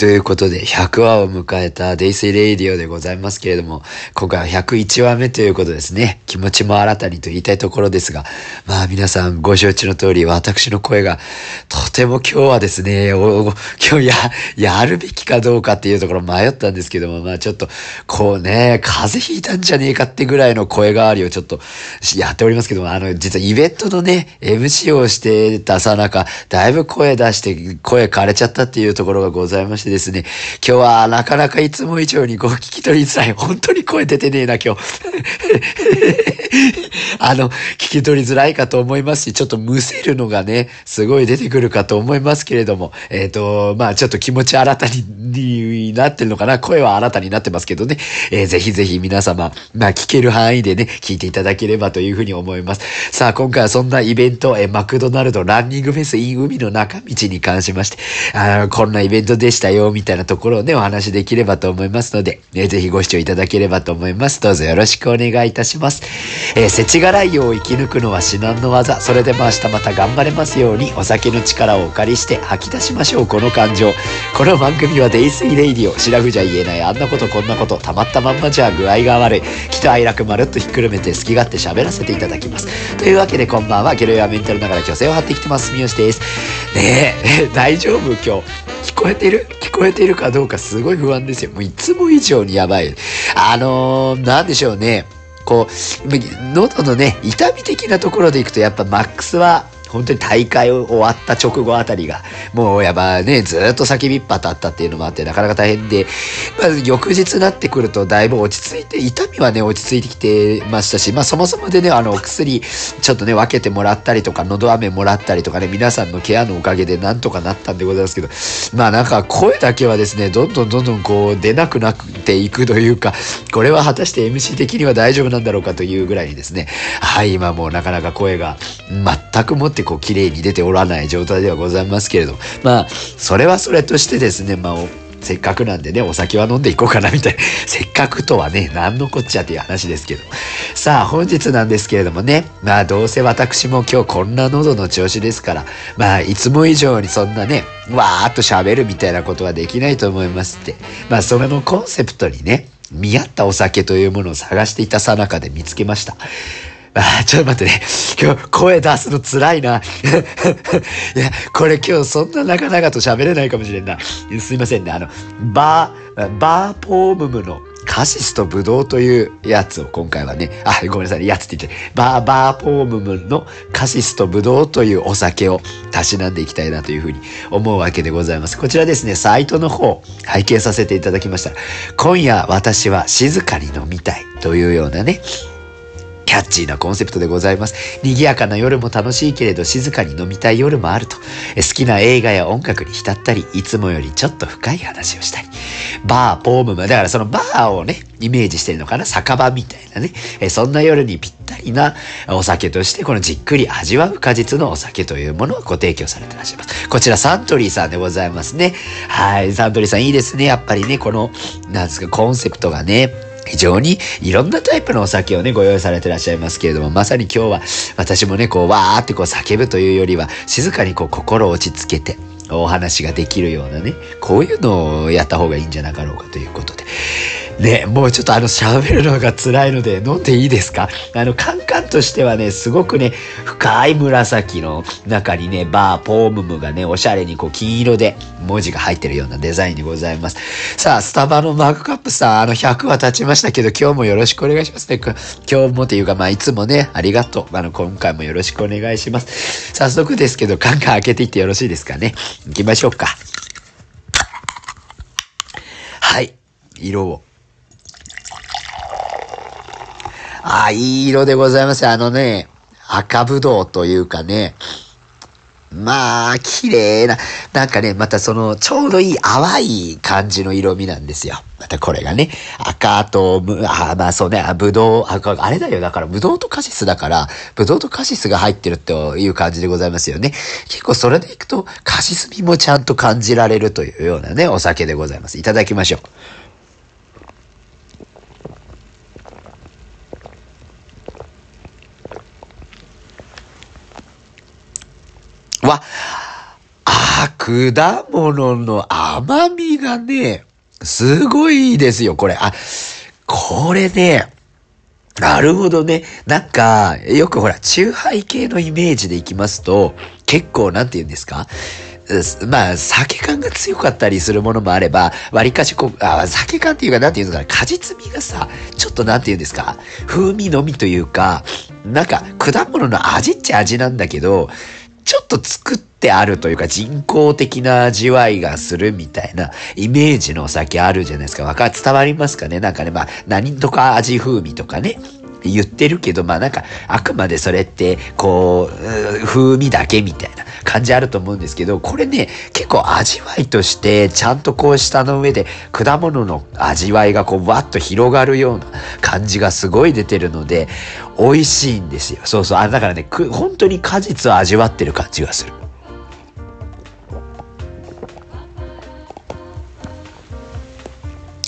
ということで、100話を迎えたデイスイレイディオでございますけれども、今回は101話目ということですね。気持ちも新たにと言いたいところですが、まあ皆さんご承知の通り、私の声が、とても今日はですね、今日や、やるべきかどうかっていうところ迷ったんですけども、まあちょっと、こうね、風邪ひいたんじゃねえかってぐらいの声変わりをちょっとやっておりますけども、あの、実はイベントのね、MC をしてたさなか、だいぶ声出して、声枯れちゃったっていうところがございましてですね、今日はなかなかいつも以上にご聞き取りづらい。本当に声出てねえな、今日。あの、聞き取りづらいかと思いますし、ちょっとむせるのがね、すごい出てくるかと思いますけれども、えっ、ー、と、まあちょっと気持ち新たになってるのかな。声は新たになってますけどね、えー、ぜひぜひ皆様、まあ聞ける範囲でね、聞いていただければというふうに思います。さあ、今回はそんなイベント、えー、マクドナルドランニングフェス in 海の中道に関しまして、あこんなイベントでしたよ、みたいなところをね、お話できればと思いますので、ね、ぜひご視聴いただければと思います。どうぞよろしくお願いいたします。えー、世知辛い世を生き抜くのは至難の業。それでも明日また頑張れますように、お酒の力をお借りして吐き出しましょう、この感情。この番組はデイスイレイディオ。シラフじゃ言えない、あんなことこんなこと、たまったまんまじゃ具合が悪い。喜怒哀楽まるっとひっくるめて好き勝手喋らせていただきます。というわけでこんばんは、ゲロ弱メンタルながら虚勢を張ってきてます、三好です。ねえ、大丈夫今日。聞こえてる？聞こえてるかどうかすごい不安ですよ。もういつも以上にやばい。あのー、なんでしょうね。こう、喉のね、痛み的なところでいくとやっぱマックスは本当に大会終わった直後あたりが、もうやっぱね、ずっと叫びっぱだったっていうのもあって、なかなか大変で、まず翌日になってくるとだいぶ落ち着いて、痛みはね、落ち着いてきてましたし、まあそもそもでね、あの、お薬、ちょっとね、分けてもらったりとか、喉飴もらったりとかね、皆さんのケアのおかげでなんとかなったんでございますけど、まあなんか声だけはですね、どんどんどんどんこう出なくなっていくというか、これは果たして MC 的には大丈夫なんだろうかというぐらいにですね、はい、今もうなかなか声が全くもってこう綺麗に出ておらない状態ではございますけれどまあそれはそれとしてですねまあせっかくなんでね、お酒は飲んでいこうかなみたいな。せっかくとはね、何のこっちゃっていう話ですけど。さあ、本日なんですけれどもね、まあどうせ私も今日こんな喉の調子ですから、まあいつも以上にそんなね、わーっと喋るみたいなことはできないと思いますって。まあそれのコンセプトにね、見合ったお酒というものを探していたさなかで見つけました。あ、ちょっと待ってね。今日声出すの辛いな。いや、これ今日そんな長々と喋れないかもしれんな。すいませんね。あの、バー、バーポームムのカシスとブドウというやつを今回はね、あ、ごめんなさい、やつって言って、バーバーポームムのカシスとブドウというお酒をたしなんでいきたいなというふうに思うわけでございます。こちらですね、サイトの方、拝見させていただきました。今夜私は静かに飲みたいというようなね、キャッチーなコンセプトでございます。賑やかな夜も楽しいけれど静かに飲みたい夜もあると。好きな映画や音楽に浸ったり、いつもよりちょっと深い話をしたり。バー、ポームだからそのバーをね、イメージしてるのかな？酒場みたいなね。そんな夜にぴったりなお酒として、このじっくり味わう果実のお酒というものをご提供されてらっしゃいます。こちらサントリーさんでございますね。はい、サントリーさんいいですね。やっぱりね、この、なんですか、コンセプトがね、非常にいろんなタイプのお酒をね、ご用意されてらっしゃいますけれども、まさに今日は私もね、こう、わーってこう叫ぶというよりは、静かにこう心を落ち着けて、お話ができるようなね、こういうのをやった方がいいんじゃなかろうかということで。ね、もうちょっとあの喋るのが辛いので飲んでいいですか？あのカンカンとしてはね、すごくね、深い紫の中にね、バー、ポームムがね、おしゃれにこう金色で文字が入ってるようなデザインでございます。さあ、スタバのマグカップさん、あの100は経ちましたけど、今日もよろしくお願いしますね。今日もというか、まあいつもね、ありがとう。あの、今回もよろしくお願いします。早速ですけど、カンカン開けていってよろしいですかね？行きましょうか。はい。色をああ、いい色でございます。あのね、赤ぶどうというかね、まあ、綺麗な、なんかね、またその、ちょうどいい淡い感じの色味なんですよ。またこれがね、赤と、あまあそうね、ぶどう、あれだよ、だから、ぶどうとカシスだから、ぶどうとカシスが入ってるという感じでございますよね。結構それでいくと、カシス味もちゃんと感じられるというようなね、お酒でございます。いただきましょう。わ、あ、果物の甘みがね、すごいですよ、これ。あ、これね、なるほどね。なんか、よくほら、中杯系のイメージでいきますと、結構、なんて言うんですか？まあ、酒感が強かったりするものもあれば、割かしこう、あ、酒感っていうか、なんて言うんですかね、果実味がさ、ちょっとなんて言うんですか、風味のみというか、なんか、果物の味っちゃ味なんだけど、ちょっと作ってあるというか人工的な味わいがするみたいなイメージのお酒あるじゃないですか。わか、伝わりますかね？なんかね、まあ、何とか味風味とかね。言ってるけど、まあなんか、あくまでそれって、こう、風味だけみたいな感じあると思うんですけど、これね、結構味わいとして、ちゃんとこう舌の上で果物の味わいがこう、わっと広がるような感じがすごい出てるので、美味しいんですよ。そうそう。あ、だからね、本当に果実を味わってる感じがする。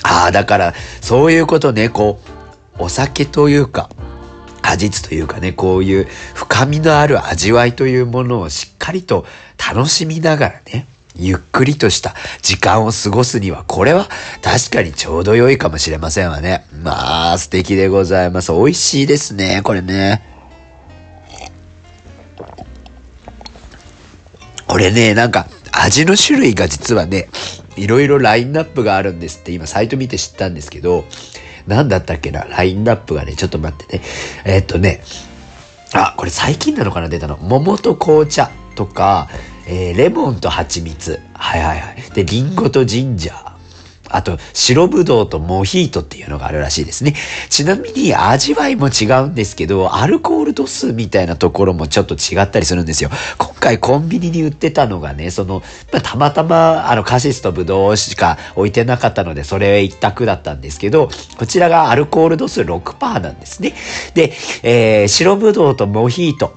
ああ、だから、そういうことね、こう、お酒というか、果実というかね、こういう深みのある味わいというものをしっかりと楽しみながらね、ゆっくりとした時間を過ごすには、これは確かにちょうど良いかもしれませんわね。まあ、素敵でございます。美味しいですね、これね。これね、なんか、味の種類が実はね、いろいろラインナップがあるんですって今サイト見て知ったんですけど、何だったっけな？ラインナップがね、ちょっと待ってね。え、っとね、あ、これ最近なのかな？出たの。桃と紅茶とか、えー、レモンと蜂蜜。はいはいはい。で、リンゴとジンジャー。あと、白ぶどうとモヒートっていうのがあるらしいですね。ちなみに味わいも違うんですけど、アルコール度数みたいなところもちょっと違ったりするんですよ。今回コンビニに売ってたのがね、その、まあ、たまたまあのカシスとぶどうしか置いてなかったので、それ一択だったんですけど、こちらがアルコール度数6%なんですね。で、えー、白ぶどうとモヒート。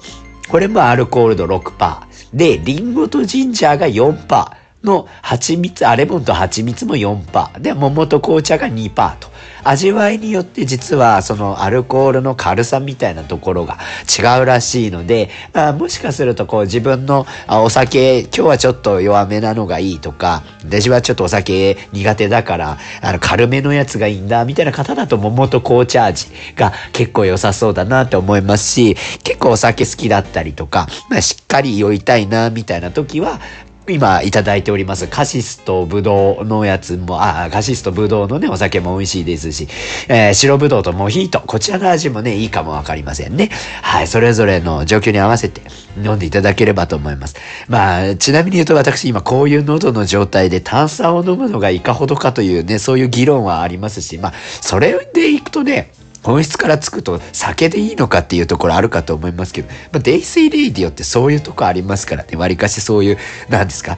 これもアルコール度6%。で、リンゴとジンジャーが4%。の蜂蜜、あ、レモンと蜂蜜も4%。で、桃と紅茶が2%と。味わいによって実はそのアルコールの軽さみたいなところが違うらしいので、まあ、もしかするとこう自分のお酒、今日はちょっと弱めなのがいいとか、私はちょっとお酒苦手だから、あの軽めのやつがいいんだみたいな方だと桃と紅茶味が結構良さそうだなって思いますし、結構お酒好きだったりとか、まあ、しっかり酔いたいなみたいな時は、今いただいておりますカシスとブドウのやつも、あ、カシスとブドウのね、お酒も美味しいですし、えー、白ブドウとモヒート、こちらの味もね、いいかもわかりませんね。はい、それぞれの状況に合わせて飲んでいただければと思います。まあ、ちなみに言うと私今こういう喉の状態で炭酸を飲むのがいかほどかというね、そういう議論はありますし、まあ、それでいくとね、本質からつくと酒でいいのかっていうところあるかと思いますけど、まあ、デイスイレイディオってそういうとこありますからね、わりかしそういう、なんですか、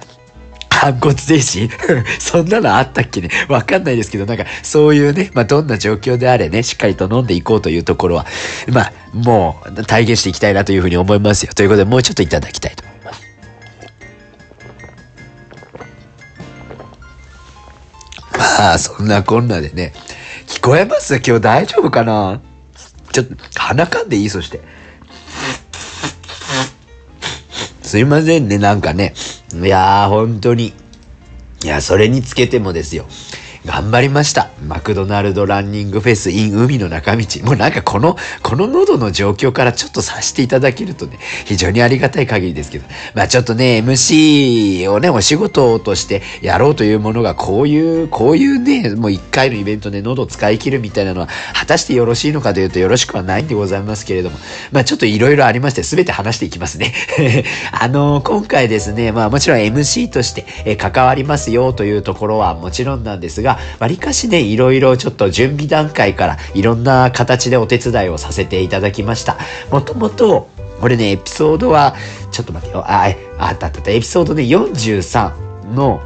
反骨精神？そんなのあったっけね？わかんないですけど、なんか、そういうね、まあ、どんな状況であれね、しっかりと飲んでいこうというところは、まあ、もう、体現していきたいなというふうに思いますよ。ということで、もうちょっといただきたいと思います。まあ、そんなこんなでね、聞こえます？今日大丈夫かな？ちょっと、鼻かんでいい？そして。すいませんね、なんかね。いやー、本当に。いや、それにつけてもですよ。頑張りました。マクドナルドランニングフェス in 海の中道。もうなんかこの、この喉の状況からちょっとさしていただけるとね、非常にありがたい限りですけど。まあちょっとね、MC をね、お仕事としてやろうというものがこういう、こういうね、もう一回のイベントで喉使い切るみたいなのは、果たしてよろしいのかというとよろしくはないんでございますけれども。まあちょっといろいろありまして、すべて話していきますね。あのー、今回ですね、まあもちろん MC として、関わりますよというところはもちろんなんですが、わりかしね、いろいろちょっと準備段階からいろんな形でお手伝いをさせていただきました。もともと、これね、エピソードは、ちょっと待ってよ。あ、あったあった。ったエピソードね、43の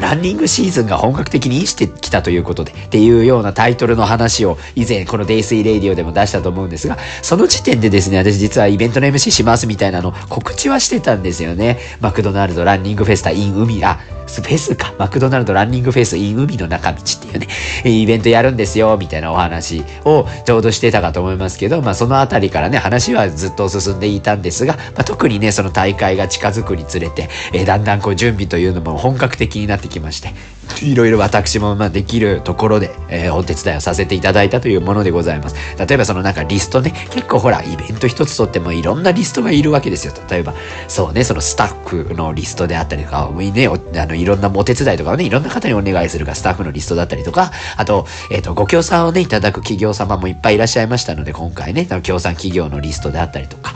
ランニングシーズンが本格的にしてきたということで、っていうようなタイトルの話を以前このデイスイレイディオでも出したと思うんですが、その時点でですね、私実はイベントの MC しますみたいなの告知はしてたんですよね。マクドナルドランニングフェスタ in 海、あ、フェスか、マクドナルドランニングフェス in 海の中道っていうね、イベントやるんですよ、みたいなお話をちょうどしてたかと思いますけど、まあそのあたりからね、話はずっと進んでいたんですが、まあ、特にね、その大会が近づくにつれて、えー、だんだんこう準備というのも本格的になってきまして、いろいろ私もまあできるところで、えー、お手伝いをさせていただいたというものでございます。例えばそのなんかリストね、結構ほら、イベント一つとってもいろんなリストがいるわけですよ。例えば、そうね、そのスタッフのリストであったりとか、ね、あの、いろんなお手伝いとかをね、いろんな方にお願いするか、スタッフのリストだったりとか、あと、えっ、ー、と、ご協賛をね、いただく企業様もいっぱいいらっしゃいましたので、今回ね、協賛企業のリストであったりとか、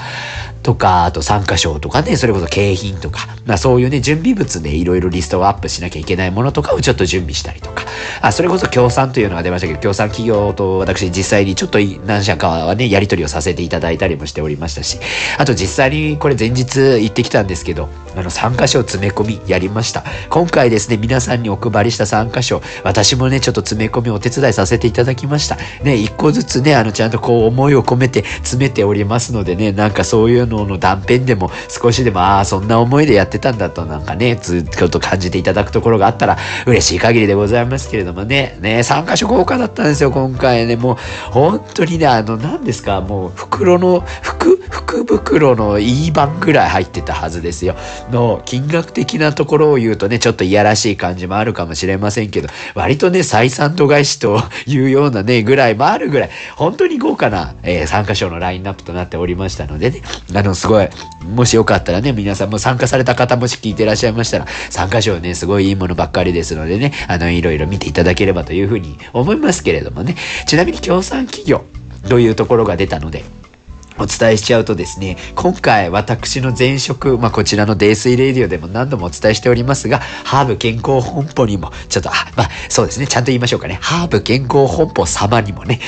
とか、あと参加賞とかね、それこそ景品とか、まあそういうね、準備物でいろいろリストをアップしなきゃいけないものとかをちょっと準備したりとか、あ、それこそ協賛というのが出ましたけど、協賛企業と私実際にちょっと何社かはね、やり取りをさせていただいたりもしておりましたし、あと実際にこれ前日行ってきたんですけど、あの参加賞詰め込みやりました。今回ですね、皆さんにお配りした参加賞、私もね、ちょっと詰め込みお手伝いさせていただきました。ね、一個ずつね、あの、ちゃんとこう思いを込めて詰めておりますのでね、なんかそういうのの断片でも少しでも、ああ、そんな思いでやってたんだとなんかね、ずっと感じていただくところがあったら嬉しい限りでございますけれどもね、ね、参加賞豪華だったんですよ、今回ね、もう本当にね、あの、何ですか、もう袋の、服、福袋のいい版ぐらい入ってたはずですよ。の金額的なところを言うとね、ちょっといやらしい感じもあるかもしれませんけど、割とね、採算度外視というようなね、ぐらいもあるぐらい、本当に豪華な、えー、参加賞のラインナップとなっておりましたのでね、あの、すごい、もしよかったらね、皆さんも参加された方もし聞いてらっしゃいましたら、参加賞ね、すごいいいものばっかりですのでね、あの、いろいろ見ていただければというふうに思いますけれどもね、ちなみに協賛企業というところが出たので、お伝えしちゃうとですね、今回私の前職、まあ、こちらの泥水レディオでも何度もお伝えしておりますが、ハーブ健康本舗にも、ちょっと、あ、まあ、そうですね、ちゃんと言いましょうかね。ハーブ健康本舗様にもね、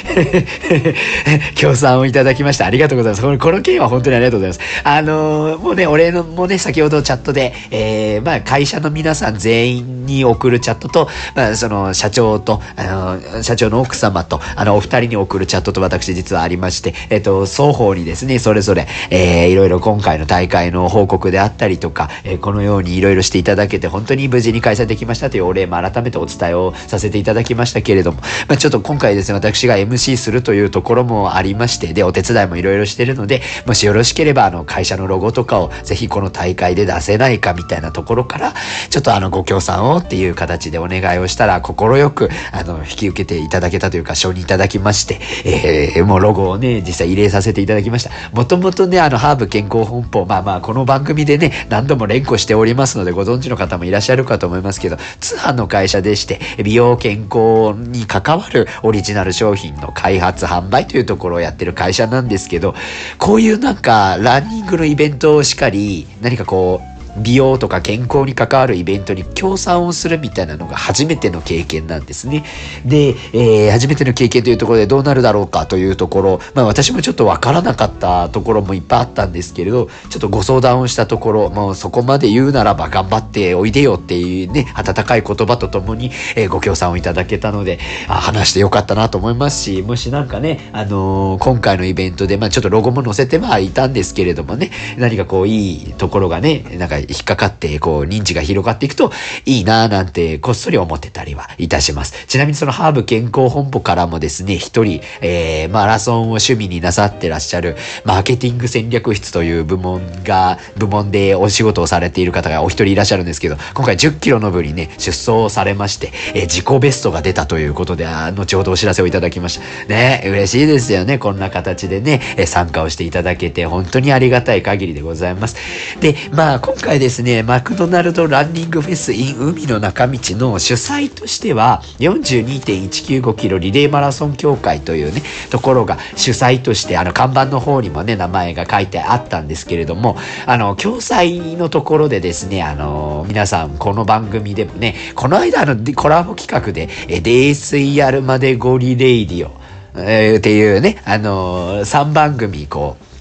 協賛をいただきました。ありがとうございます。この件は本当にありがとうございます。あのー、もうね、お礼のもね、先ほどチャットで、えー、まあ、会社の皆さん全員に送るチャットと、まあ、その、社長と、あの社長の奥様と、あの、お二人に送るチャットと私実はありまして、えっ、と、双方にですね、それぞれ、えー、いろいろ今回の大会の報告であったりとか、えー、このようにいろいろしていただけて、本当に無事に開催できましたというお礼も改めてお伝えをさせていただきましたけれども、まあ、ちょっと今回ですね、私が MC するというところもありまして、で、お手伝いもいろいろしてるので、もしよろしければ、あの、会社のロゴとかをぜひこの大会で出せないかみたいなところから、ちょっとあの、ご協賛をっていう形でお願いをしたら、快く、あの、引き受けていただけたというか、承認いただきまして、えー、もうロゴをね、実際入れさせていただききました。もともとね、あの、ハーブ健康本舗、まあまあ、この番組でね、何度も連呼しておりますので、ご存知の方もいらっしゃるかと思いますけど、通販の会社でして、美容健康に関わるオリジナル商品の開発、販売というところをやってる会社なんですけど、こういうなんか、ランニングのイベントをしっかり、何かこう、美容とか健康に関わるイベントに協賛をするみたいなのが初めての経験なんですね。で、えー、初めての経験というところでどうなるだろうかというところ、まあ私もちょっとわからなかったところもいっぱいあったんですけれど、ちょっとご相談をしたところ、もうそこまで言うならば頑張っておいでよっていうね、温かい言葉とともに、えー、ご協賛をいただけたので、あ話してよかったなと思いますし、もしなんかね、あのー、今回のイベントで、まあちょっとロゴも載せてはいたんですけれどもね、何かこういいところがね、なんか引っかかって、こう、認知が広がっていくといいなぁなんて、こっそり思ってたりはいたします。ちなみにそのハーブ健康本部からもですね、一人、えー、マラソンを趣味になさってらっしゃる、マーケティング戦略室という部門が、部門でお仕事をされている方がお一人いらっしゃるんですけど、今回10キロの部にね、出走されまして、えー、自己ベストが出たということで、あ後ほどお知らせをいただきました。ね、嬉しいですよね。こんな形でね、え参加をしていただけて、本当にありがたい限りでございます。で、まあ、今回ですね、マクドナルドランニングフェス in 海の中道の主催としては、42.195キロリレーマラソン協会というね、ところが主催として、あの、看板の方にもね、名前が書いてあったんですけれども、あの、共催のところでですね、あの、皆さん、この番組でもね、この間、の、コラボ企画で、え、泥水やるまでゴリレイディオ、えー、っていうね、あの、3番組、こう、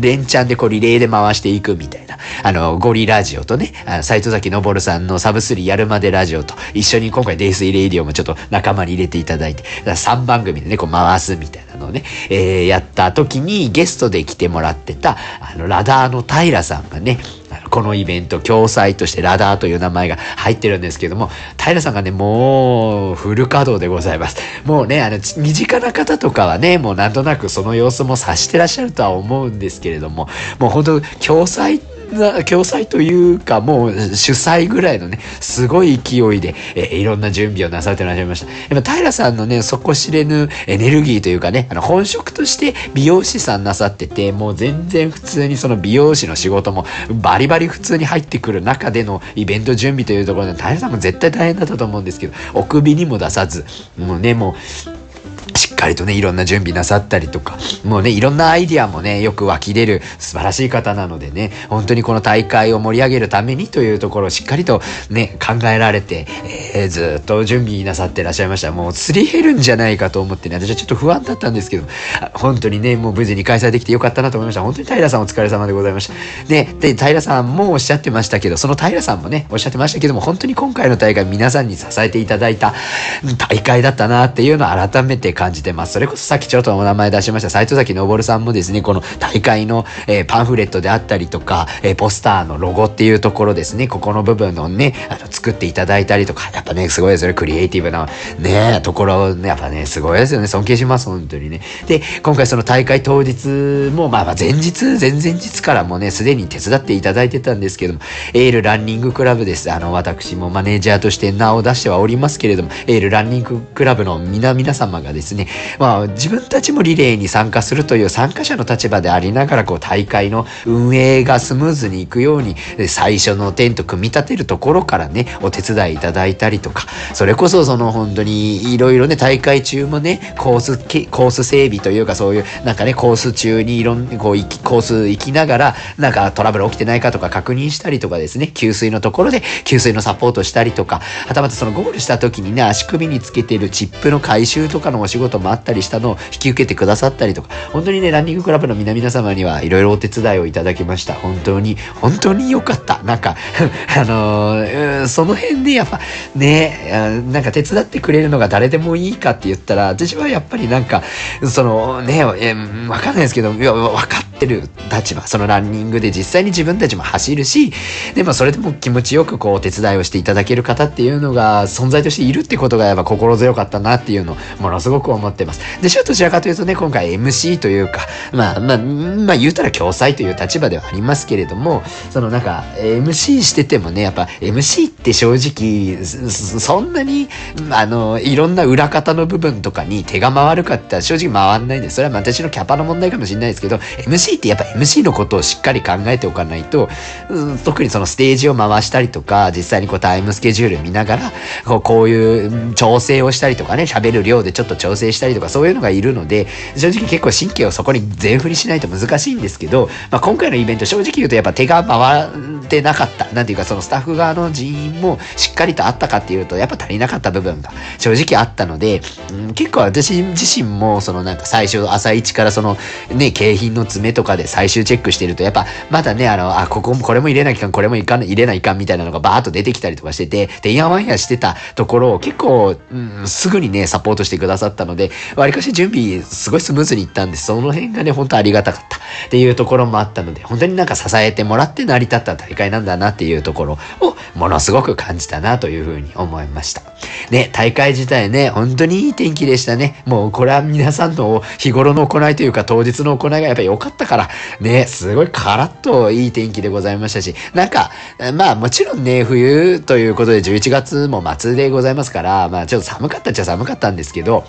連チャンでこうリレーで回していくみたいな。あの、ゴリラジオとね、あの、斎藤崎昇さんのサブスリーやるまでラジオと一緒に今回デイスイレイディオもちょっと仲間に入れていただいて、3番組でね、こう回すみたいなのね、えー、やった時にゲストで来てもらってた、あの、ラダーの平さんがね、このイベント、共催としてラダーという名前が入ってるんですけども、平さんがね、もうフル稼働でございます。もうね、あの、身近な方とかはね、もうなんとなくその様子も察してらっしゃるとは思うんですけれども、もう本当共催ってな共催というかもう主催ぐらいのねすごい勢いで、えー、いろんな準備をなさってらっしゃいました。やっぱ平さんのね底知れぬエネルギーというかねあの本職として美容師さんなさっててもう全然普通にその美容師の仕事もバリバリ普通に入ってくる中でのイベント準備というところで平さんも絶対大変だったと思うんですけどお首にも出さずもうねもうしっかりとね、いろんな準備なさったりとか、もうね、いろんなアイディアもね、よく湧き出る素晴らしい方なのでね、本当にこの大会を盛り上げるためにというところをしっかりとね、考えられて、えー、ずっと準備なさってらっしゃいました。もうすり減るんじゃないかと思ってね、私はちょっと不安だったんですけど、本当にね、もう無事に開催できてよかったなと思いました。本当に平さんお疲れ様でございました。で、で、平さんもおっしゃってましたけど、その平さんもね、おっしゃってましたけども、本当に今回の大会皆さんに支えていただいた大会だったなっていうのを改めて感感じてます。それこそさっきちょっとお名前出しました斎藤崎昇さんもですね、この大会の、えー、パンフレットであったりとか、えー、ポスターのロゴっていうところですね、ここの部分のね、あの作っていただいたりとか、やっぱね、すごいですよね、クリエイティブなね、ところ、ね、やっぱね、すごいですよね、尊敬します、本当にね。で、今回その大会当日も、まあまあ前日、前々日からもね、すでに手伝っていただいてたんですけども、エールランニングクラブです。あの、私もマネージャーとして名を出してはおりますけれども、エールランニングクラブの皆皆様がですね、ね。まあ自分たちもリレーに参加するという参加者の立場でありながらこう大会の運営がスムーズにいくように最初のテント組み立てるところからねお手伝いいただいたりとかそれこそその本当にいろいろね大会中もねコースコース整備というかそういうなんかねコース中にいろんこうコース行きながらなんかトラブル起きてないかとか確認したりとかですね給水のところで給水のサポートしたりとかはたまたそのゴールした時にね足首につけてるチップの回収とかのお仕事もあったりしたのを引き受けてくださったりとか、本当にね、ランニングクラブの皆々様にはいろいろお手伝いをいただきました。本当に、本当に良かった。なんか、あのー、その辺でやっぱね、なんか手伝ってくれるのが誰でもいいかって言ったら、私はやっぱりなんか、そのね、えわかんないですけど、いや、分かってる立場、そのランニングで実際に自分たちも走るし、でもそれでも気持ちよくこうお手伝いをしていただける方っていうのが存在としているってことがやっぱ心強かったなっていうのものすごく思ってます。で、どちらかというとね、今回 MC というか、まあ、まあ、まあ言うたら共催という立場ではありますけれども、そのなんか MC しててもね、やっぱ MC って正直、そんなに、あの、いろんな裏方の部分とかに手が回るかって正直回んないんで、それは私のキャパの問題かもしれないですけど、MC ってやっぱ MC のことをしっかり考えておかないと、特にそのステージを回したりとか、実際にこうタイムスケジュール見ながら、こうこういう調整をしたりとかね、喋る量でちょっと調整したりとか、そういうのがいるので、正直結構神経をそこに全振りしないと難しいんですけど、まあ、今回のイベント正直言うとやっぱ手が回ってなかった。なんていうかそのスタッフ側の人員もしっかりとあったかっていうとやっぱ足りなかった部分が正直あったので、うん、結構私自身もそのなんか最初朝一からそのね、景品の詰めとかで最終チェックしてるとやっぱまだね、あの、あ、ここもこれも入れなきゃこれもいかん、入れないかんみたいなのがバーッと出てきたりとかしてて、てんやわんやしてたところを結構、うん、すぐにね、サポートしてくださったので、わりかし準備すごいスムーズにいったんです。その辺がね、本当ありがたかったっていうところもあったので、本当になんか支えてもらって成り立った大会なんだなっていうところをものすごく感じたなというふうに思いました。ね、大会自体ね、本当にいい天気でしたね。もうこれは皆さんの日頃の行いというか当日の行いがやっぱり良かったから、ね、すごいカラッといい天気でございましたし、なんか、まあもちろんね、冬ということで11月も末でございますから、まあちょっと寒かったっちゃ寒かったんですけど、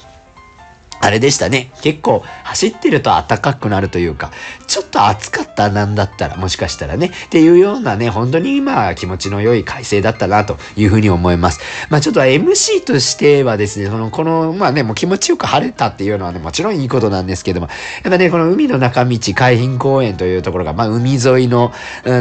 あれでしたね。結構走ってると暖かくなるというか、ちょっと暑かったなんだったら、もしかしたらね、っていうようなね、本当に今気持ちの良い快晴だったなというふうに思います。まあちょっと MC としてはですね、その、この、まあね、もう気持ちよく晴れたっていうのはね、もちろんいいことなんですけども、やっぱね、この海の中道海浜公園というところが、まあ海沿いの、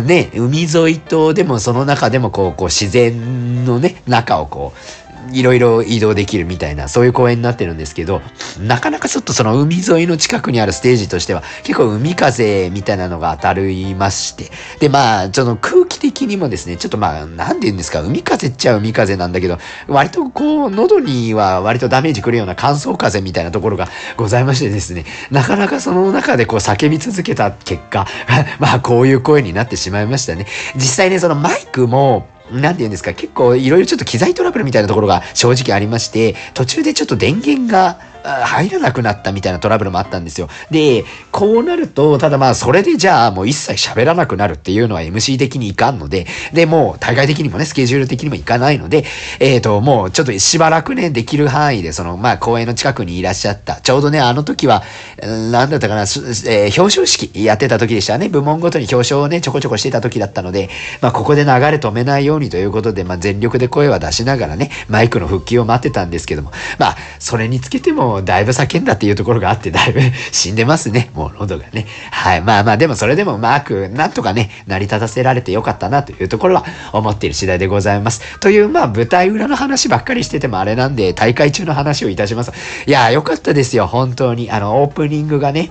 ね、海沿いと、でもその中でもこう、こう自然のね、中をこう、いろいろ移動できるみたいな、そういう公園になってるんですけど、なかなかちょっとその海沿いの近くにあるステージとしては、結構海風みたいなのが当たりまして、で、まあ、その空気的にもですね、ちょっとまあ、なんて言うんですか、海風っちゃ海風なんだけど、割とこう、喉には割とダメージくるような乾燥風みたいなところがございましてですね、なかなかその中でこう叫び続けた結果、まあ、こういう声になってしまいましたね。実際ね、そのマイクも、何て言うんですか、結構いろいろちょっと機材トラブルみたいなところが正直ありまして、途中でちょっと電源が入らなくなったみたいなトラブルもあったんですよ。で、こうなると、ただまあ、それでじゃあもう一切喋らなくなるっていうのは MC 的にいかんので、で、もう大会的にもね、スケジュール的にもいかないので、えっ、ー、と、もうちょっとしばらくね、できる範囲で、その、まあ、公園の近くにいらっしゃった。ちょうどね、あの時は、なんだったかな、えー、表彰式やってた時でしたね。部門ごとに表彰をね、ちょこちょこしてた時だったので、まあ、ここで流れ止めないようにということで、まあ、全力で声は出しながらね、マイクの復帰を待ってたんですけども、まあ、それにつけても、だいぶ叫んだっていうところがあって、だいぶ 死んでますね。もう喉がね。はい。まあまあ、でもそれでもうまく、なんとかね、成り立たせられてよかったなというところは思っている次第でございます。という、まあ、舞台裏の話ばっかりしててもあれなんで、大会中の話をいたします。いや、よかったですよ。本当に。あの、オープニングがね、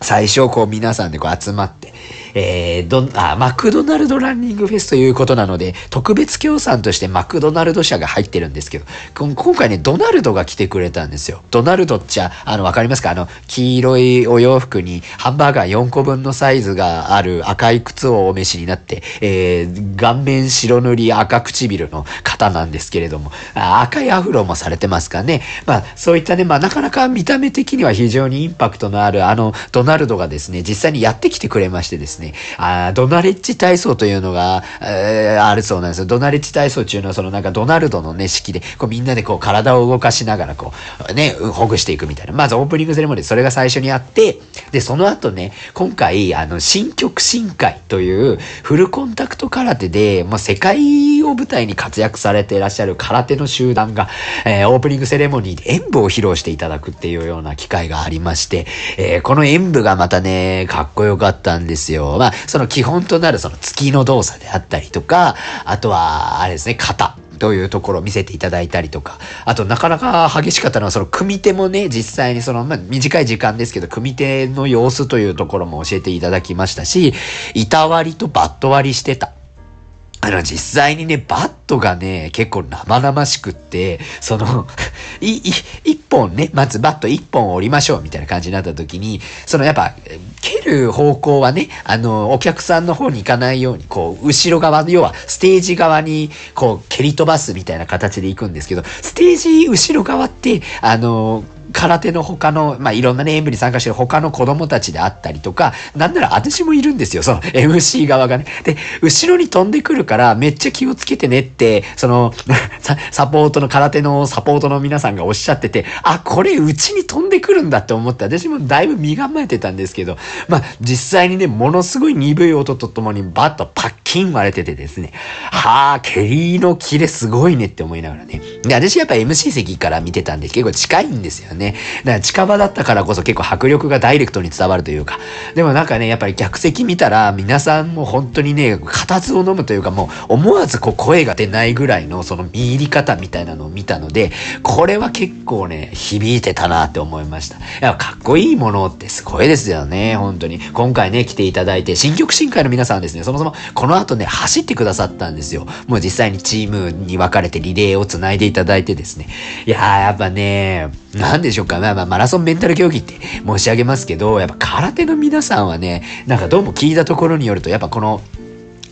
最初こう皆さんでこう集まって、えー、ど、あ、マクドナルドランニングフェスということなので、特別協賛としてマクドナルド社が入ってるんですけど、今回ね、ドナルドが来てくれたんですよ。ドナルドっちゃ、あの、わかりますか？あの、黄色いお洋服にハンバーガー4個分のサイズがある赤い靴をお召しになって、えー、顔面白塗り赤唇の方なんですけれども、赤いアフロもされてますかね？まあ、そういったね、まあ、なかなか見た目的には非常にインパクトのあるあの、ドナルドがですね、実際にやってきてくれましてですね、ね、あドナレッジ体操というのが、えー、あるそうなんですよ。ドナレッジ体操っていうのは、そのなんかドナルドのね、式で、こうみんなでこう体を動かしながら、こう、ね、ほぐしていくみたいな。まずオープニングセレモニーでそれが最初にあって、で、その後ね、今回、あの、新曲新会というフルコンタクト空手で、もう世界を舞台に活躍されていらっしゃる空手の集団が、えー、オープニングセレモニーで演舞を披露していただくっていうような機会がありまして、えー、この演舞がまたね、かっこよかったんですよ。まあ、その基本となるその月の動作であったりとか、あとは、あれですね、型。というところを見せていただいたりとか、あとなかなか激しかったのは、その組手もね、実際にその、まあ、短い時間ですけど、組手の様子というところも教えていただきましたし、板割りとバット割りしてた。あの、実際にね、バットがね、結構生々しくって、その い、い、一本ね、まずバット一本折りましょうみたいな感じになった時に、そのやっぱ、蹴る方向はね、あの、お客さんの方に行かないように、こう、後ろ側、要はステージ側に、こう、蹴り飛ばすみたいな形で行くんですけど、ステージ後ろ側って、あの、空手の他の、まあ、いろんなね、演舞に参加してる他の子供たちであったりとか、なんなら私もいるんですよ、その MC 側がね。で、後ろに飛んでくるから、めっちゃ気をつけてねって、その、サポートの空手のサポートの皆さんがおっしゃってて、あ、これうちに飛んでくるんだって思って、私もだいぶ身構えてたんですけど、まあ、実際にね、ものすごい鈍い音とともにバッとパッキン割れててですね、はあ、蹴りのキレすごいねって思いながらね。で、私やっぱ MC 席から見てたんで結構近いんですよね。ね。だから近場だったからこそ結構迫力がダイレクトに伝わるというか。でもなんかね、やっぱり客席見たら皆さんも本当にね、固唾を飲むというかもう思わずこう声が出ないぐらいのその見入り方みたいなのを見たので、これは結構ね、響いてたなって思いました。やっぱかっこいいものってすごいですよね、本当に。今回ね、来ていただいて、新曲新会の皆さんですね、そもそもこの後ね、走ってくださったんですよ。もう実際にチームに分かれてリレーを繋いでいただいてですね。いやー、やっぱね、なんでしょうか。まあまあ、マラソンメンタル競技って 申し上げますけど、やっぱ空手の皆さんはね、なんかどうも聞いたところによると、やっぱこの、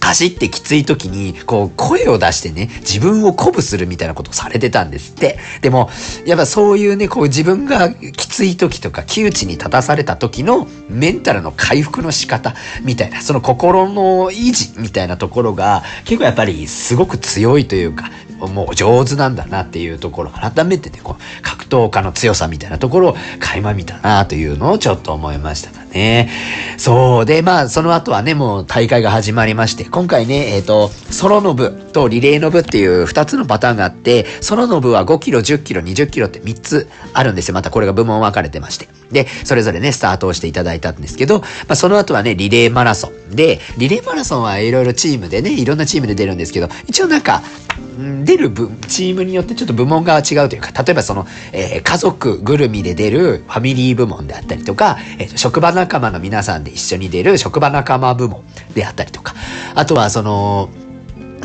走ってきつい時に、こう、声を出してね、自分を鼓舞するみたいなことをされてたんですって。でも、やっぱそういうね、こう自分がきつい時とか、窮地に立たされた時のメンタルの回復の仕方みたいな、その心の維持みたいなところが、結構やっぱりすごく強いというか、もう上手なんだなっていうところ、改めてね、こう、格闘家の強さみたいなところを垣間見たなというのをちょっと思いましたかね。そうで、まあ、その後はね、もう大会が始まりまして、今回ね、えっ、ー、と、ソロの部とリレーの部っていう2つのパターンがあって、ソロの部は5キロ、10キロ、20キロって3つあるんですよ。またこれが部門分かれてまして。で、それぞれね、スタートをしていただいたんですけど、まあ、その後はね、リレーマラソン。で、リレーマラソンはいろいろチームでね、いろんなチームで出るんですけど、一応なんか、出る、チームによってちょっと部門が違うというか、例えばその、えー、家族ぐるみで出るファミリー部門であったりとか、えー、職場仲間の皆さんで一緒に出る職場仲間部門であったりとか、あとはその、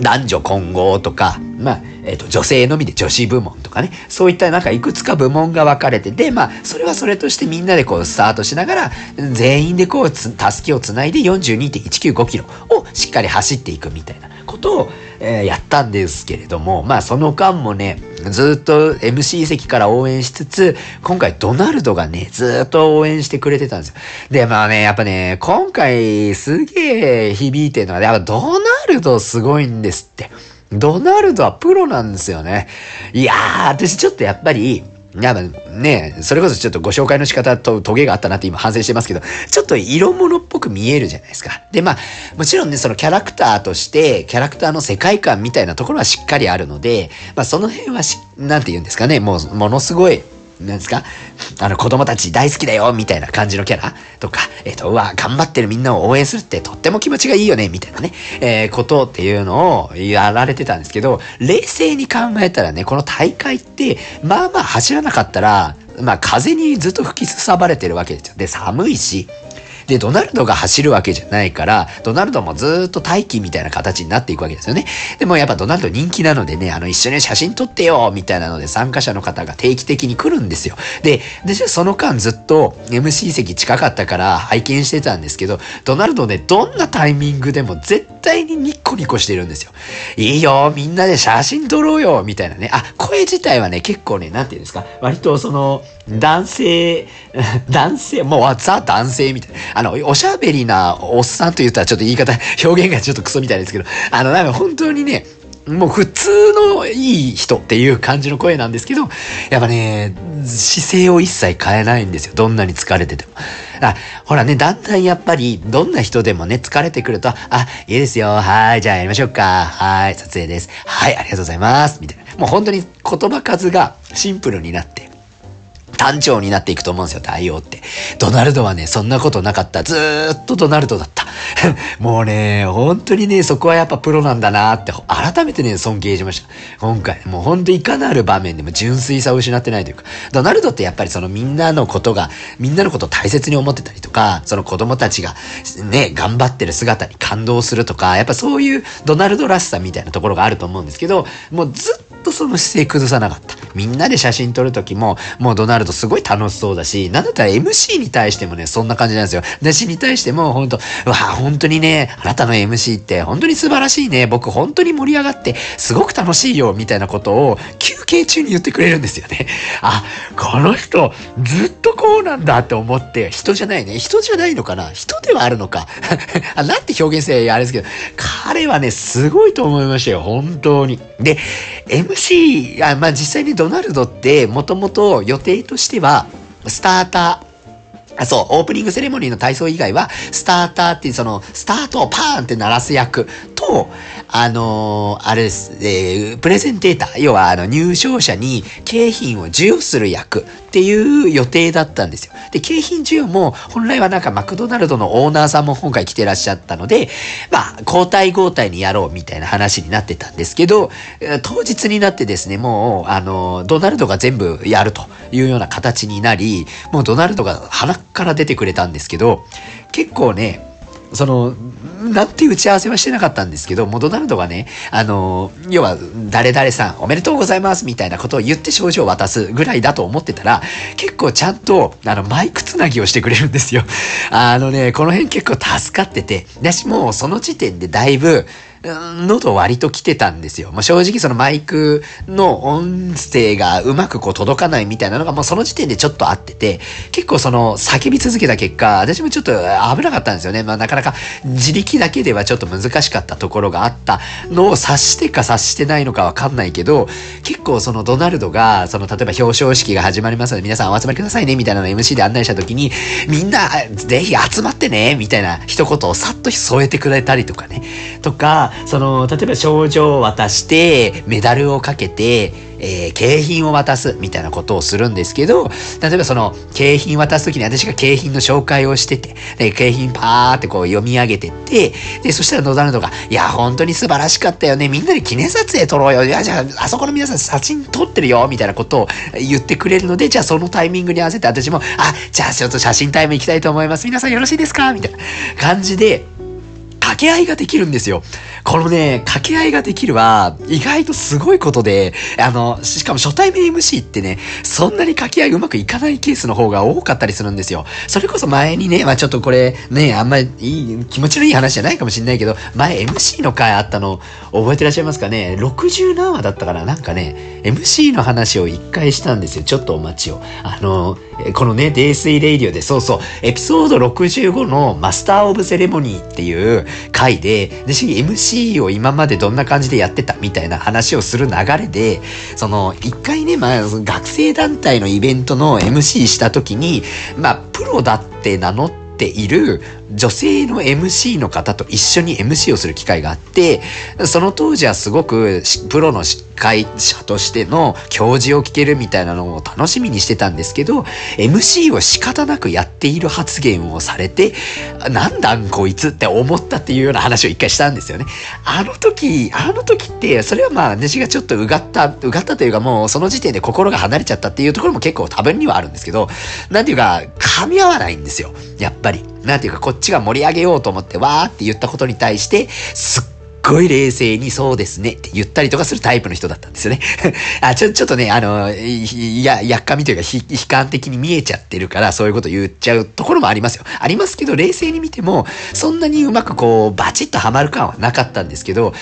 男女混合とか、まあ、えっ、ー、と、女性のみで女子部門とかね、そういったなんかいくつか部門が分かれてて、まあ、それはそれとしてみんなでこうスタートしながら、全員でこう、たすきをつないで42.195キロをしっかり走っていくみたいな。ことを、えー、やったんですけれども、まあその間もね、ずっと MC 席から応援しつつ、今回ドナルドがね、ずっと応援してくれてたんですよ。で、まあね、やっぱね、今回すげえ響いてるのは、やっぱドナルドすごいんですって。ドナルドはプロなんですよね。いやー、私ちょっとやっぱり、やっぱね、それこそちょっとご紹介の仕方とトゲがあったなって今反省してますけど、ちょっと色物っぽく見えるじゃないですか。で、まあ、もちろんね、そのキャラクターとして、キャラクターの世界観みたいなところはしっかりあるので、まあ、その辺はし、なんて言うんですかね、もう、ものすごい、なんですか？あの子供たち大好きだよみたいな感じのキャラ？とか、えっ、ー、と、うわ、頑張ってるみんなを応援するってとっても気持ちがいいよねみたいなね、えー、ことっていうのをやられてたんですけど、冷静に考えたらね、この大会って、まあまあ走らなかったら、まあ風にずっと吹きすさばれてるわけですよ。で、寒いし、で、ドナルドが走るわけじゃないから、ドナルドもずっと待機みたいな形になっていくわけですよね。でもやっぱドナルド人気なのでね、あの、一緒に写真撮ってよみたいなので参加者の方が定期的に来るんですよ。で、私はその間ずっと MC 席近かったから拝見してたんですけど、ドナルドね、どんなタイミングでも絶対にニッコニコしてるんですよ。いいよ、みんなで写真撮ろうよみたいなね。あ、声自体はね、結構ね、なんていうんですか、割とその、男性、男性、もうザ男性みたいな。あの、おしゃべりなおっさんと言ったらちょっと言い方、表現がちょっとクソみたいですけど、あの、なんか本当にね、もう普通のいい人っていう感じの声なんですけど、やっぱね、姿勢を一切変えないんですよ。どんなに疲れてても。あ、ほらね、だんだんやっぱり、どんな人でもね、疲れてくると、あ、いいですよ。はい、じゃあやりましょうか。はい、撮影です。はい、ありがとうございます。みたいな。もう本当に言葉数がシンプルになって、単調になっていくと思うんですよ、対応って。ドナルドはね、そんなことなかった。ずっとドナルドだった。もうね、本当にね、そこはやっぱプロなんだなって、改めてね、尊敬しました。今回、もう本当いかなる場面でも純粋さを失ってないというか、ドナルドってやっぱりそのみんなのことが、みんなのことを大切に思ってたりとか、その子供たちがね、頑張ってる姿に感動するとか、やっぱそういうドナルドらしさみたいなところがあると思うんですけど、もうずっととその姿勢崩さなかった。みんなで写真撮るときも、もうドナルドすごい楽しそうだし、なんだったら MC に対してもね、そんな感じなんですよ。私に対しても、本当うわ、本当にね、あなたの MC って本当に素晴らしいね。僕本当に盛り上がって、すごく楽しいよ、みたいなことを休憩中に言ってくれるんですよね。あ、この人、ずっとこうなんだって思って、人じゃないね。人じゃないのかな人ではあるのか。あなんて表現性あれですけど、彼はね、すごいと思いましたよ。本当に。で、MC、あまあ実際にドナルドってもともと予定としては、スターター、あ、そう、オープニングセレモニーの体操以外は、スターターっていうその、スタートをパーンって鳴らす役と、あのー、あれです、えー、プレゼンテーター、要はあの入賞者に景品を授与する役っていう予定だったんですよ。で、景品授与も本来はなんかマクドナルドのオーナーさんも今回来てらっしゃったので、まあ、交代交代にやろうみたいな話になってたんですけど、当日になってですね、もう、あの、ドナルドが全部やるというような形になり、もうドナルドが鼻から出てくれたんですけど、結構ね、その、なんて打ち合わせはしてなかったんですけど、モドナルドがね、あの、要は、誰々さんおめでとうございますみたいなことを言って症状を渡すぐらいだと思ってたら、結構ちゃんと、あの、マイクつなぎをしてくれるんですよ。あのね、この辺結構助かってて、私もうその時点でだいぶ、喉割と来てたんですよ。もう正直そのマイクの音声がうまくこう届かないみたいなのがもうその時点でちょっとあってて、結構その叫び続けた結果、私もちょっと危なかったんですよね。まあなかなか自力だけではちょっと難しかったところがあったのを察してか察してないのかわかんないけど、結構そのドナルドが、その例えば表彰式が始まりますので皆さんお集まりくださいねみたいなの MC で案内した時に、みんなぜひ集まってねみたいな一言をさっと添えてくれたりとかね。とか、その、例えば賞状を渡して、メダルをかけて、えー、景品を渡すみたいなことをするんですけど、例えばその景品渡すときに私が景品の紹介をしてて、で、景品パーってこう読み上げてって、で、そしたら野田などが、いや、本当に素晴らしかったよね。みんなで記念撮影撮ろうよ。いや、じゃあ、あそこの皆さん写真撮ってるよ。みたいなことを言ってくれるので、じゃあそのタイミングに合わせて私も、あ、じゃあちょっと写真タイム行きたいと思います。皆さんよろしいですか？みたいな感じで、掛け合いができるんですよ。このね、掛け合いができるは、意外とすごいことで、あの、しかも初対面 MC ってね、そんなに掛け合いうまくいかないケースの方が多かったりするんですよ。それこそ前にね、まあちょっとこれ、ね、あんまりいい、気持ちのいい話じゃないかもしれないけど、前 MC の回あったの、覚えてらっしゃいますかね ?60 何話だったからなんかね、MC の話を一回したんですよ。ちょっとお待ちを。あの、このね、泥酔レイディオで、そうそう、エピソード65の Master of Ceremony っていう回で、で、MC を今までどんな感じでやってたみたいな話をする流れで、その、一回ね、まあ、学生団体のイベントの MC した時に、まあ、プロだって名乗っ、ている女性の MC の方と一緒に MC をする機会があって、その当時はすごくプロの司会者としての教授を聞けるみたいなのを楽しみにしてたんですけど、MC を仕方なくやっている発言をされて、なんだんこいつって思ったっていうような話を一回したんですよね。あの時、あの時って、それはまあ私がちょっとうがった、うがったというかもうその時点で心が離れちゃったっていうところも結構多分にはあるんですけど、なんていうか、噛み合わないんですよ。やっぱり。なんていうか、こっちが盛り上げようと思って、わーって言ったことに対して、すっごい冷静にそうですねって言ったりとかするタイプの人だったんですよね。あ、ちょ、ちょっとね、あの、いや、やっかみというか、悲観的に見えちゃってるから、そういうこと言っちゃうところもありますよ。ありますけど、冷静に見ても、そんなにうまくこう、バチッとハマる感はなかったんですけど、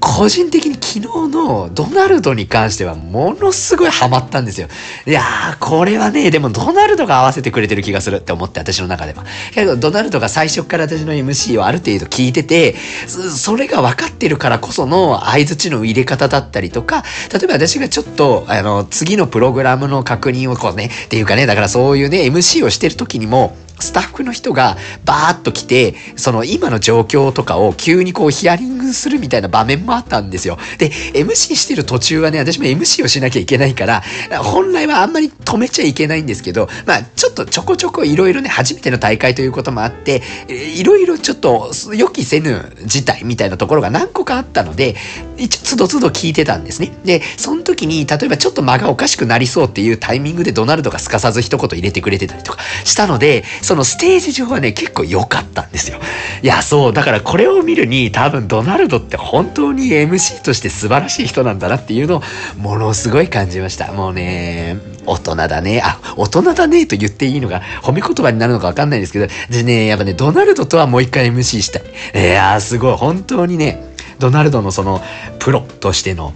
個人的に昨日のドナルドに関しては、ものすごいハマったんですよ。いやー、これはね、でもドナルドが合わせてくれてる気がするって思って、私の中では。けど、ドナルドが最初から私の MC をある程度聞いてて、それが分かってるからこその相槌の入れ方だったりとか、例えば私がちょっと、あの、次のプログラムの確認をこうね、っていうかね、だからそういうね、MC をしてる時にも、スタッフの人がバーッと来て、その今の状況とかを急にこうヒアリングするみたいな場面もあったんですよ。で、MC してる途中はね、私も MC をしなきゃいけないから、本来はあんまり止めちゃいけないんですけど、まあちょっとちょこちょこいろいろね、初めての大会ということもあって、いろいろちょっと予期せぬ事態みたいなところが何個かあったので、一応つどつど聞いてたんですね。で、その時に、例えばちょっと間がおかしくなりそうっていうタイミングでドナルドがすかさず一言入れてくれてたりとかしたので、そのステージ上はね、結構良かったんですよ。いや、そう、だからこれを見るに多分ドナルドって本当に MC として素晴らしい人なんだなっていうのをものすごい感じました。もうね、大人だね。あ、大人だねと言っていいのが褒め言葉になるのかわかんないんですけど、でね、やっぱね、ドナルドとはもう一回 MC したい。いやー、すごい。本当にね、ドナルドのそのプロとしての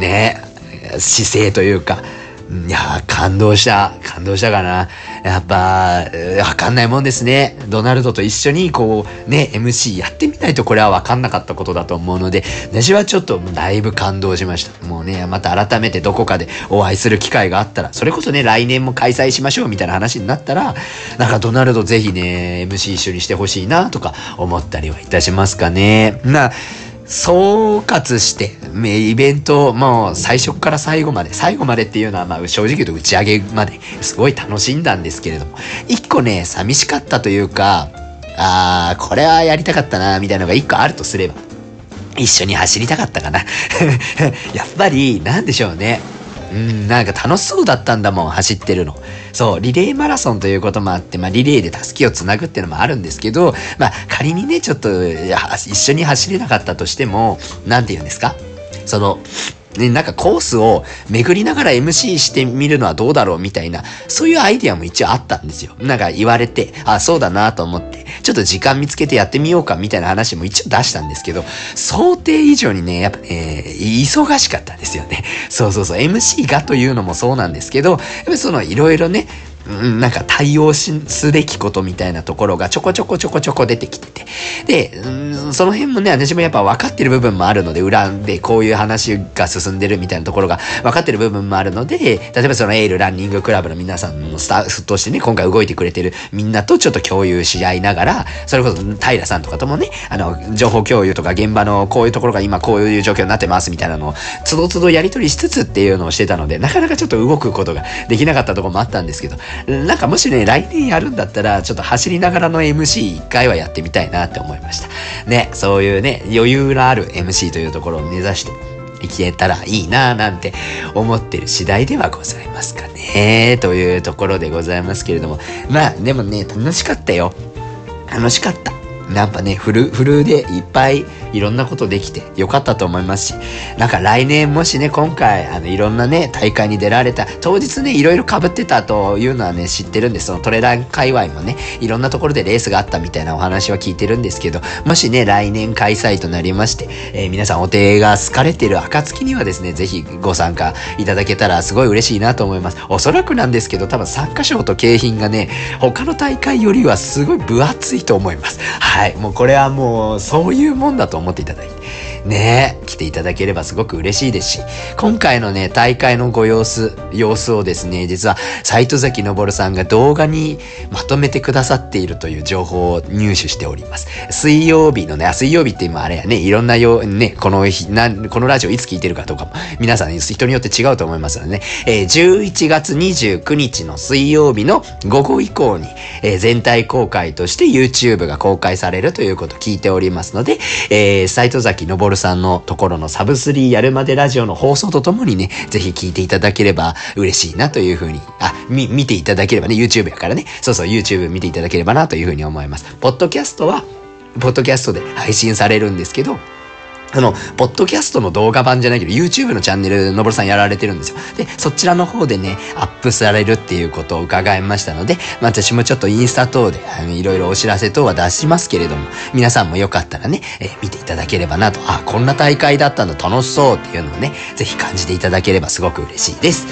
ね、姿勢というか、いや感動した。感動したかな。やっぱ、わかんないもんですね。ドナルドと一緒にこう、ね、MC やってみないとこれはわかんなかったことだと思うので、私はちょっとだいぶ感動しました。もうね、また改めてどこかでお会いする機会があったら、それこそね、来年も開催しましょうみたいな話になったら、なんかドナルドぜひね、MC 一緒にしてほしいなとか思ったりはいたしますかね。な、総括して、イベント、もう最初から最後まで、最後までっていうのは、まあ正直言うと打ち上げまですごい楽しんだんですけれども、一個ね、寂しかったというか、あー、これはやりたかったな、みたいなのが一個あるとすれば、一緒に走りたかったかな。やっぱり、なんでしょうね。うん、なんか楽しそうだったんだもん、走ってるの。そう、リレーマラソンということもあって、まあ、リレーで助けをつなぐっていうのもあるんですけど、まあ、仮にね、ちょっと、一緒に走れなかったとしても、なんて言うんですか？その、ね、なんかコースを巡りながら MC してみるのはどうだろうみたいな、そういうアイディアも一応あったんですよ。なんか言われて、あ、そうだなと思って、ちょっと時間見つけてやってみようかみたいな話も一応出したんですけど、想定以上にね、やっぱね、忙しかったんですよね。そうそうそう、MC がというのもそうなんですけど、やっぱそのいろいろね、なんか対応しすべきことみたいなところがちょこちょこちょこちょこ出てきてて。で、その辺もね、私もやっぱ分かってる部分もあるので、裏でこういう話が進んでるみたいなところが分かってる部分もあるので、例えばそのエールランニングクラブの皆さんのスタッフとしてね、今回動いてくれてるみんなとちょっと共有し合いながら、それこそ平さんとかともね、あの、情報共有とか現場のこういうところが今こういう状況になってますみたいなのを、つどつどやり取りしつつっていうのをしてたので、なかなかちょっと動くことができなかったところもあったんですけど、なんかもしね、来年やるんだったら、ちょっと走りながらの MC 一回はやってみたいなって思いました。ね、そういうね、余裕のある MC というところを目指して、いけたらいいなぁなんて思ってる次第ではございますかね。というところでございますけれども。まあでもね、楽しかったよ。楽しかった。やっぱね、フル、フルでいっぱいいろんなことできてよかったと思いますし、なんか来年もしね、今回、あの、いろんなね、大会に出られた、当日ね、いろいろ被ってたというのはね、知ってるんです。そのトレラン界隈もね、いろんなところでレースがあったみたいなお話は聞いてるんですけど、もしね、来年開催となりまして、えー、皆さんお手が好かれてる暁にはですね、ぜひご参加いただけたらすごい嬉しいなと思います。おそらくなんですけど、多分参加賞と景品がね、他の大会よりはすごい分厚いと思います。はい。もうこれはもう、そういうもんだと思っていただいて。ね来ていただければすごく嬉しいですし、今回のね、大会のご様子、様子をですね、実は、斎藤崎昇さんが動画にまとめてくださっているという情報を入手しております。水曜日のね、あ、水曜日って今あれやね、いろんなよう、ね、この日、な、このラジオいつ聞いてるかとかも、皆さん、人によって違うと思いますのでね、えー、11月29日の水曜日の午後以降に、えー、全体公開として YouTube が公開されるということを聞いておりますので、えー、斎藤崎昇さんのところのサブスリーやるまでラジオの放送とともにね、ぜひ聞いていただければ嬉しいなというふうに、あ、み、見ていただければね、YouTube やからね、そうそう、YouTube 見ていただければなというふうに思います。ポッドキャストは、ポッドキャストで配信されるんですけど、あの、ポッドキャストの動画版じゃないけど、YouTube のチャンネル、のぼるさんやられてるんですよ。で、そちらの方でね、アップされるっていうことを伺いましたので、まあ、私もちょっとインスタ等で、あの、いろいろお知らせ等は出しますけれども、皆さんもよかったらね、えー、見ていただければなと、あ、こんな大会だったんだ、楽しそうっていうのをね、ぜひ感じていただければすごく嬉しいです。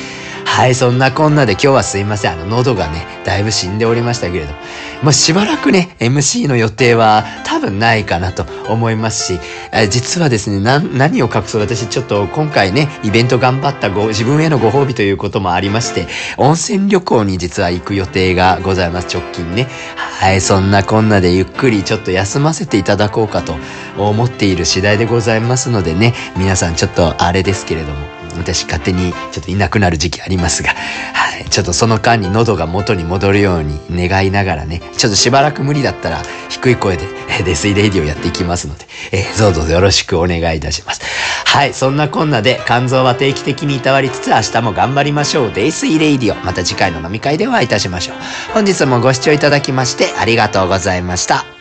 はい、そんなこんなで今日はすいません。あの、喉がね、だいぶ死んでおりましたけれども。まあ、しばらくね、MC の予定は多分ないかなと思いますし、え実はですね、な、何を隠そう私ちょっと今回ね、イベント頑張ったご、自分へのご褒美ということもありまして、温泉旅行に実は行く予定がございます、直近ね。はい、そんなこんなでゆっくりちょっと休ませていただこうかと思っている次第でございますのでね、皆さんちょっとあれですけれども、私勝手にちょっといなくなる時期ありますが、はい、ちょっとその間に喉が元に戻るように願いながらね、ちょっとしばらく無理だったら低い声でえデスイレイディをやっていきますので、えー、どうぞよろしくお願いいたします。はい、そんなこんなで肝臓は定期的にいたわりつつ明日も頑張りましょう。デイスイレイディオ。また次回の飲み会でお会いいたしましょう。本日もご視聴いただきましてありがとうございました。